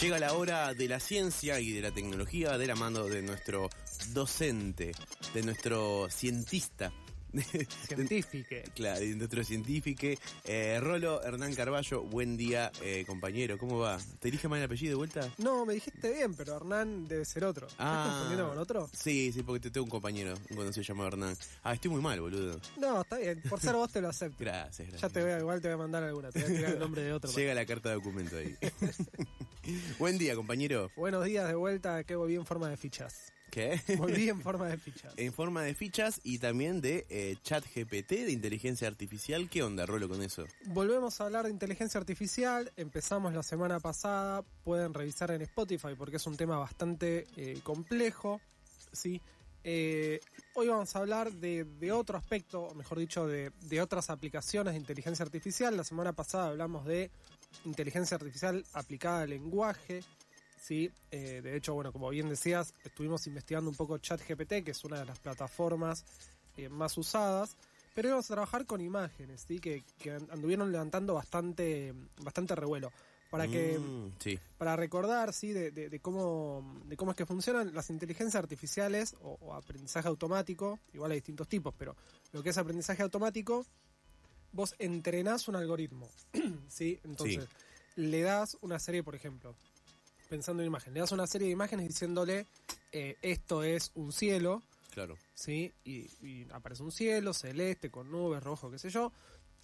Llega la hora de la ciencia y de la tecnología de la mano de nuestro docente, de nuestro cientista. Científique. Claro, de nuestro científico. Eh, Rolo Hernán Carballo, buen día, eh, compañero. ¿Cómo va? ¿Te dije mal el apellido de vuelta? No, me dijiste bien, pero Hernán debe ser otro. ¿Estás confundiendo con otro? Sí, sí, porque te tengo un compañero, un conocido llamado Hernán. Ah, estoy muy mal, boludo. No, está bien. Por ser vos te lo acepto. Gracias, gracias. Ya te voy a, igual te voy a mandar alguna. Te voy a tirar el nombre de otro. Llega la carta de documento ahí. buen día, compañero. Buenos días de vuelta, que volví en forma de fichas. ¿Qué? Volví en forma de fichas. en forma de fichas y también de eh, chat GPT, de inteligencia artificial. ¿Qué onda, Rolo, con eso? Volvemos a hablar de inteligencia artificial. Empezamos la semana pasada. Pueden revisar en Spotify porque es un tema bastante eh, complejo. ¿sí? Eh, hoy vamos a hablar de, de otro aspecto, o mejor dicho, de, de otras aplicaciones de inteligencia artificial. La semana pasada hablamos de inteligencia artificial aplicada al lenguaje. Sí, eh, de hecho, bueno, como bien decías, estuvimos investigando un poco ChatGPT, que es una de las plataformas eh, más usadas, pero íbamos a trabajar con imágenes, ¿sí? que, que anduvieron levantando bastante, bastante revuelo. Para que, Mm, sí. para recordar, sí, de, de- de cómo, de cómo es que funcionan las inteligencias artificiales o, o aprendizaje automático, igual hay distintos tipos, pero lo que es aprendizaje automático, vos entrenás un algoritmo, ¿sí? Entonces, le das una serie, por ejemplo, pensando en imagen, le das una serie de imágenes diciéndole, eh, esto es un cielo, Claro. ¿sí? Y, y aparece un cielo celeste con nubes, rojo, qué sé yo.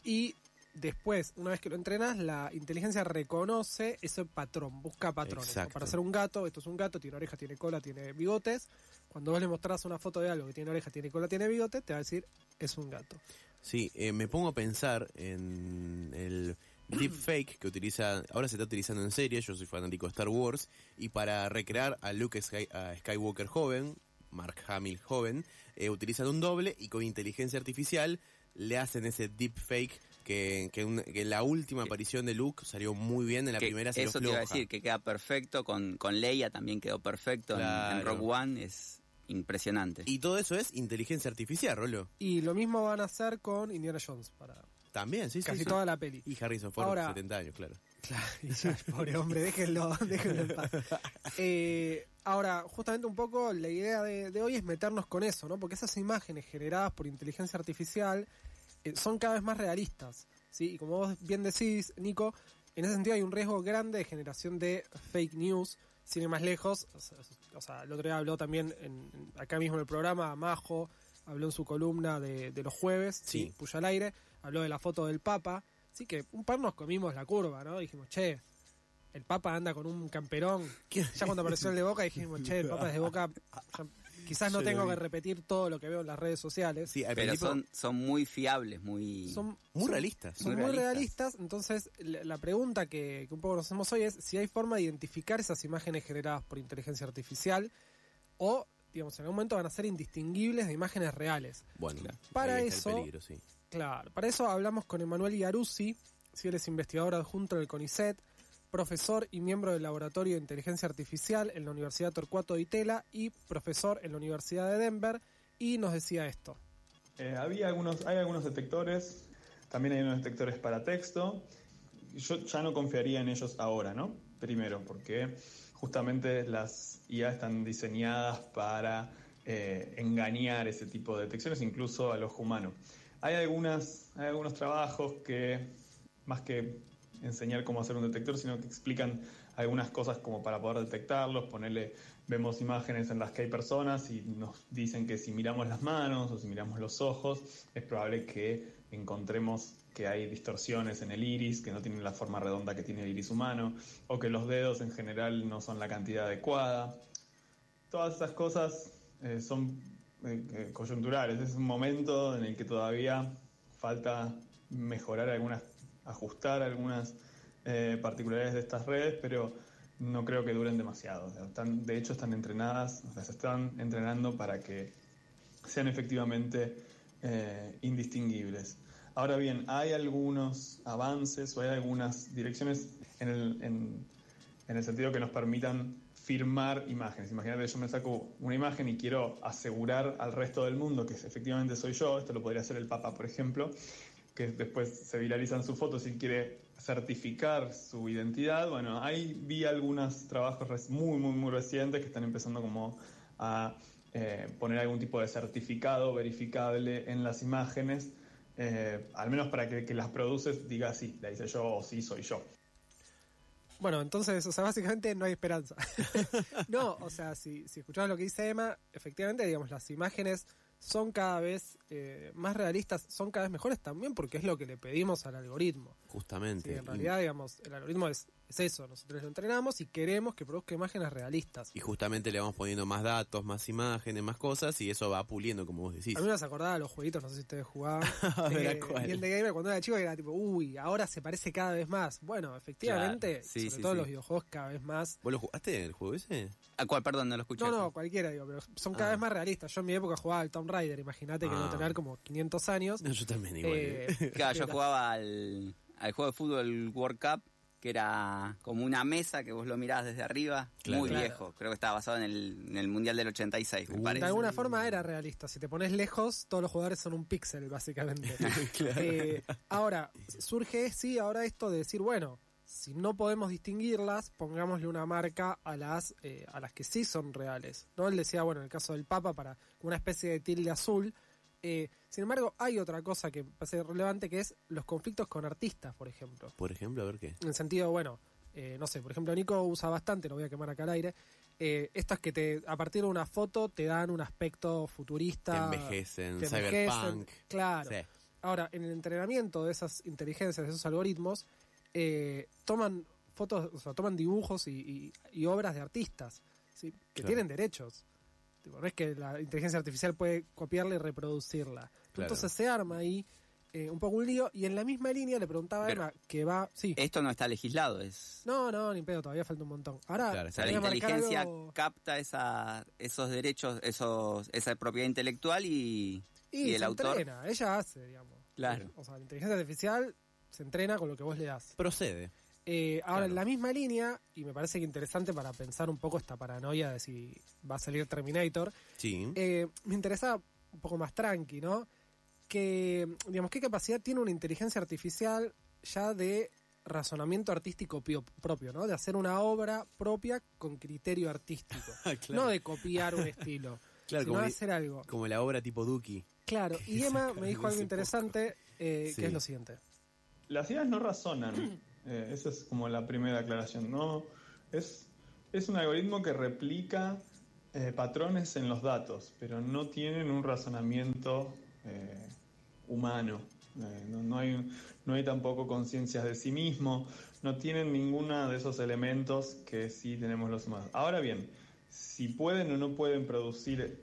Y después, una vez que lo entrenas, la inteligencia reconoce ese patrón, busca patrones. Para ser un gato, esto es un gato, tiene oreja, tiene cola, tiene bigotes. Cuando vos le mostrás una foto de algo que tiene oreja, tiene cola, tiene bigote, te va a decir, es un gato. Sí, eh, me pongo a pensar en el deepfake que utiliza, ahora se está utilizando en serie, yo soy fanático de Star Wars, y para recrear a Luke Sky- a Skywalker joven, Mark Hamill joven, eh, utilizan un doble y con inteligencia artificial le hacen ese deepfake que, que, un- que la última aparición de Luke salió muy bien, en la Que primera se eso te iba a decir, que queda perfecto, con, con Leia también quedó perfecto, en- en, One es impresionante. Y todo eso es inteligencia artificial, Rolo. Y lo mismo van a hacer con Indiana Jones para También, sí, sí, casi sí. toda la peli. Y Harrison Ford, Ahora- 70 años, claro. Ya, pobre hombre, déjenlo, déjenlo en paz. Eh, ahora, justamente un poco la idea de, de hoy es meternos con eso, ¿no? Porque esas imágenes generadas por inteligencia artificial eh, son cada vez más realistas, ¿sí? Y como vos bien decís, Nico, en ese sentido hay un riesgo grande de generación de fake news, sin ir más lejos. O sea, o sea, el otro día habló también en, en- acá mismo en el programa, Majo, habló en su columna de, de los jueves, Sí. sí, Puya al aire, habló de la foto del Papa. Así que un par nos comimos la curva, ¿no? Dijimos, che, el Papa anda con un camperón. Ya cuando apareció el de Boca dijimos, che, el Papa es de Boca. quizás no Yo tengo que repetir todo lo que veo en las redes sociales. Sí, Pero principio, son, son muy fiables, muy... Son muy realistas. Son Muy realistas. realistas, entonces la la pregunta que, que un poco nos hacemos hoy es si hay forma de identificar esas imágenes generadas por inteligencia artificial o, digamos, en algún momento van a ser indistinguibles de imágenes reales. Bueno, Para ahí está eso- el peligro, sí. Claro, para eso hablamos con Emanuel Iaruzzi, si él es investigador adjunto del CONICET, profesor y miembro del Laboratorio de Inteligencia Artificial en la Universidad Torcuato de Itela y profesor en la Universidad de Denver, y nos decía esto. Eh, había algunos, hay algunos detectores, también hay unos detectores para texto. Yo ya no confiaría en ellos ahora, ¿no? Primero, porque justamente las IA están diseñadas para eh, engañar ese tipo de detecciones, incluso al ojo humano. Hay, hay algunos trabajos que, más que enseñar cómo hacer un detector, sino que explican algunas cosas como para poder detectarlos, ponerle, vemos imágenes en las que hay personas y nos dicen que si miramos las manos o si miramos los ojos, es probable que encontremos que hay distorsiones en el iris, que no tienen la forma redonda que tiene el iris humano, o que los dedos en general no son la cantidad adecuada. Todas esas cosas eh, son eh, eh, coyunturales, es un momento en el que todavía falta mejorar algunas, ajustar algunas eh, particularidades de estas redes, pero no creo que duren demasiado. O están- de hecho, están entrenadas, las están entrenando para que sean efectivamente eh, indistinguibles. Ahora bien, hay algunos avances o hay algunas direcciones en el, en- en el sentido que nos permitan firmar imágenes. Imagínate, yo me saco una imagen y quiero asegurar al resto del mundo que efectivamente soy yo. Esto lo podría hacer el Papa, por ejemplo, que después se viralizan sus fotos y quiere certificar su identidad. Bueno, ahí vi algunos trabajos muy, muy, muy recientes que están empezando como a eh, poner algún tipo de certificado verificable en las imágenes, eh, al menos para que, que las produces diga sí, la hice yo o sí soy yo. Bueno, entonces, o sea, básicamente no hay esperanza. no, o sea, si, si escuchamos lo que dice Emma, efectivamente, digamos, las imágenes son cada vez eh, más realistas, son cada vez mejores también porque es lo que le pedimos al algoritmo. Justamente. Sí, en Y- realidad, digamos, el algoritmo es, es eso, nosotros lo entrenamos y queremos que produzca imágenes realistas. Y justamente le vamos poniendo más datos, más imágenes, más cosas y eso va puliendo, como vos decís. A mí me acordar a los jueguitos, no sé si ustedes jugaban. A ver, ¿a eh, cuál? y el de Gamer cuando era chico era tipo, uy, ahora se parece cada vez más. Bueno, efectivamente, Claro, sí, sobre sí, todo sí. los videojuegos cada vez más. ¿Vos lo jugaste el juego ese? ¿A cuál, perdón, no lo escuché? No, no, cualquiera, digo, pero son cada Ah. vez más realistas. Yo en mi época jugaba al Tomb Raider, imagínate que Ah. debo tener como 500 años. No, yo también igual. Eh, ¿eh? Claro, yo jugaba al, al juego de fútbol World Cup, que era como una mesa que vos lo mirabas desde arriba, Claro. muy Claro. viejo. Creo que estaba basado en el, en el Mundial del 86, me Uh. De alguna forma era realista. Si te pones lejos, todos los jugadores son un píxel, básicamente. Eh, ahora, surge, sí, ahora esto de decir, bueno, si no podemos distinguirlas, pongámosle una marca a las, eh, a las que sí son reales. ¿no? Él decía, bueno, en el caso del Papa, para una especie de tilde azul. Eh, sin embargo, hay otra cosa que parece relevante, que es los conflictos con artistas, por ejemplo. Por ejemplo, a ver qué. En el sentido, bueno, eh, no sé, por ejemplo, Nico usa bastante, lo voy a quemar acá al aire. Eh, estas que te, a partir de una foto te dan un aspecto Te futurista. envejecen, te envejecen, cyberpunk. Claro. Sí. Ahora, en el entrenamiento de esas inteligencias, de esos algoritmos, eh, toman fotos, o sea, toman dibujos y, y- y obras de artistas, ¿sí? que Claro. tienen derechos. Tipo, no es que la inteligencia artificial puede copiarla y reproducirla. Claro. Entonces se arma ahí eh, un poco un lío y en la misma línea le preguntaba a Emma que va... Sí. Esto no está legislado, es... No, no, ni pedo, todavía falta un montón. Ahora, Claro, O sea, voy la inteligencia algo- capta esa, esos derechos, esos, esa propiedad intelectual y, y, y el se autor. entrena, ella hace, digamos. Claro. O sea, la inteligencia artificial se entrena con lo que vos le das. Procede. Eh, ahora, Claro. en la misma línea, y me parece que interesante para pensar un poco esta paranoia de si va a salir Terminator, Sí. eh, me interesaba un poco más tranqui, ¿no? Que, digamos, ¿qué capacidad tiene una inteligencia artificial ya de razonamiento artístico pio- propio, ¿no? De hacer una obra propia con criterio artístico. Claro. No de copiar un estilo, Claro, sino como, de hacer algo. como la obra tipo Duki. Claro, y Emma me dijo algo interesante, eh, Sí. que es lo siguiente. Las ideas no razonan. Eh, esa es como la primera aclaración. No, es, es un algoritmo que replica eh, patrones en los datos, pero no tienen un razonamiento eh, humano. No, no hay, no hay tampoco conciencias de sí mismo. No tienen ninguno de esos elementos que sí tenemos los humanos. Ahora bien, si pueden o no pueden producir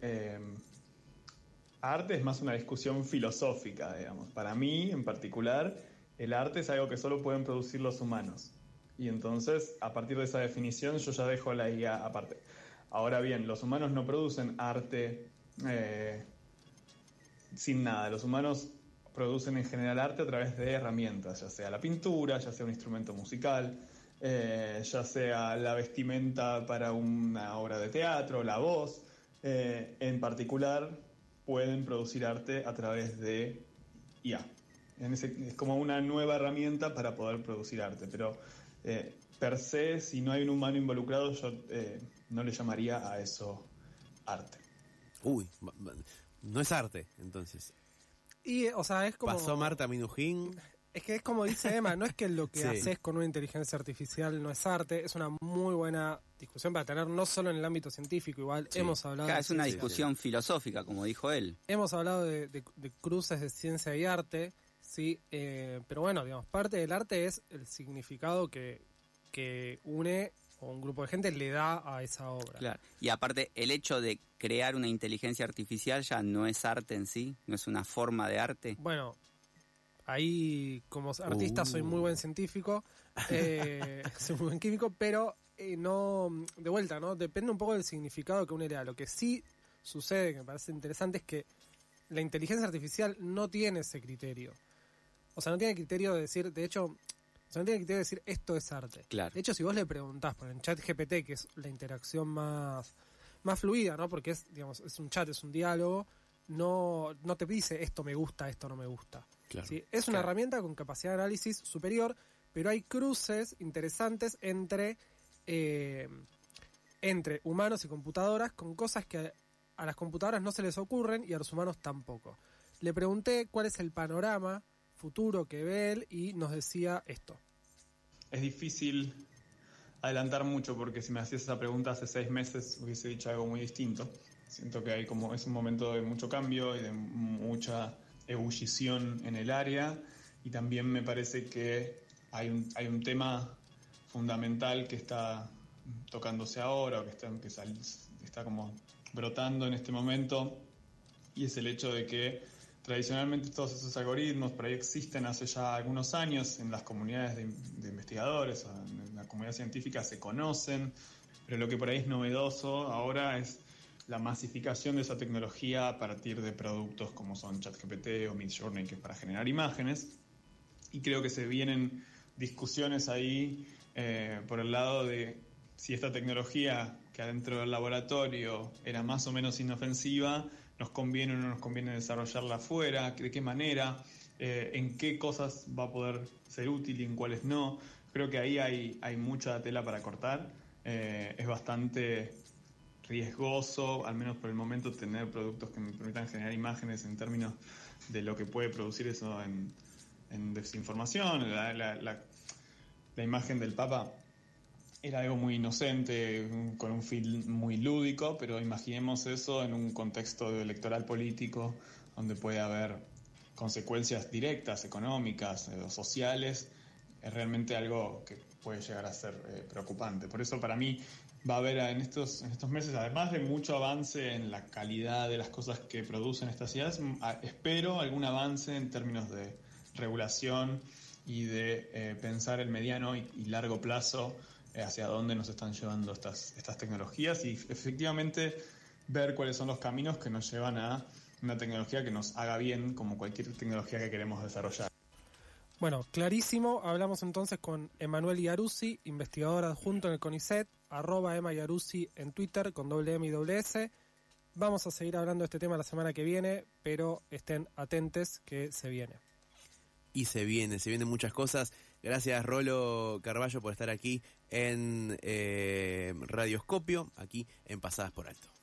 arte es más una discusión filosófica, digamos. Para mí, en particular, el arte es algo que solo pueden producir los humanos. Y entonces, a partir de esa definición, yo ya dejo la IA aparte. Ahora bien, los humanos no producen arte eh, sin nada. Los humanos producen en general arte a través de herramientas, ya sea la pintura, ya sea un instrumento musical, eh, ya sea la vestimenta para una obra de teatro, la voz. Eh, en particular, pueden producir arte a través de IA. En ese- es como una nueva herramienta para poder producir arte, pero eh, per se, si no hay un humano involucrado, yo eh, no le llamaría a eso arte. Uy, no es arte, entonces. Y, o sea, es como... Pasó Marta Minujín. Es que es como dice Emma, no es que lo que Sí. haces con una inteligencia artificial no es arte, es una muy buena discusión para tener no solo en el ámbito científico, igual Sí. hemos hablado Claro, de es una discusión filosófica, como dijo él. hemos hablado de, de- de cruces de ciencia y arte, sí, eh, pero bueno, digamos, parte del arte es el significado que, que une o un grupo de gente le da a esa obra. Claro. Y aparte, el hecho de crear una inteligencia artificial ya no es arte en sí, no es una forma de arte. Bueno, ahí como artista soy muy Uh. buen científico, eh, soy muy buen químico, pero eh, no, de vuelta, ¿no? Depende un poco del significado que uno le da. Lo que sí sucede, que me parece interesante, es que la inteligencia artificial no tiene ese criterio. O sea, no tiene criterio de decir, de hecho, o sea, no tiene criterio de decir esto es arte. Claro. De hecho, si vos le preguntás por el chat GPT, que es la interacción más, más fluida, ¿no? Porque es, digamos, es un chat, es un diálogo, no, no te dice esto me gusta, esto no me gusta. Claro. ¿sí? Es una herramienta con capacidad de análisis superior, pero hay cruces interesantes entre, eh, entre humanos y computadoras con cosas que a las computadoras no se les ocurren y a los humanos tampoco. Le pregunté cuál es el panorama futuro que ve él y nos decía esto. Es difícil adelantar mucho porque si me hacías esa pregunta hace seis meses hubiese dicho algo muy distinto. Siento que hay como es un momento de mucho cambio y de mucha ebullición en el área y también me parece que hay un, hay un tema fundamental que está tocándose ahora o que está, que está como brotando en este momento y es el hecho de que tradicionalmente todos esos algoritmos por ahí existen hace ya algunos años en las comunidades de, investigadores, en la comunidad científica se conocen, pero lo que por ahí es novedoso ahora es la masificación de esa tecnología a partir de productos como son ChatGPT o Midjourney, que es para generar imágenes. Y creo que se vienen discusiones ahí eh, por el lado de si esta tecnología que adentro del laboratorio era más o menos inofensiva, nos conviene o no nos conviene desarrollarla afuera, de qué manera, eh, en qué cosas va a poder ser útil y en cuáles no. Creo que ahí hay, mucha tela para cortar. Eh, es bastante riesgoso, al menos por el momento, tener productos que me permitan generar imágenes en términos de lo que puede producir eso en, desinformación. La imagen del Papa era algo muy inocente, con un feel muy lúdico, pero imaginemos eso en un contexto electoral político donde puede haber consecuencias directas, económicas eh, sociales, es realmente algo que puede llegar a ser eh, preocupante. Por eso para mí va a haber en estos, en estos meses, además de mucho avance en la calidad de las cosas que producen estas ciudades, espero algún avance en términos de regulación y de eh, pensar el mediano y, y largo plazo hacia dónde nos están llevando estas, estas tecnologías y efectivamente ver cuáles son los caminos que nos llevan a una tecnología que nos haga bien como cualquier tecnología que queremos desarrollar. Bueno, clarísimo. Hablamos entonces con Emanuel Iaruzzi, investigador adjunto en el CONICET, arroba Emma Iaruzzi en Twitter con doble M y doble S. Vamos a seguir hablando de este tema la semana que viene, pero estén atentes que se viene. Y se viene, se vienen muchas cosas. Gracias Rolo Carballo por estar aquí en eh, Radioscopio, aquí en Pasadas por Alto.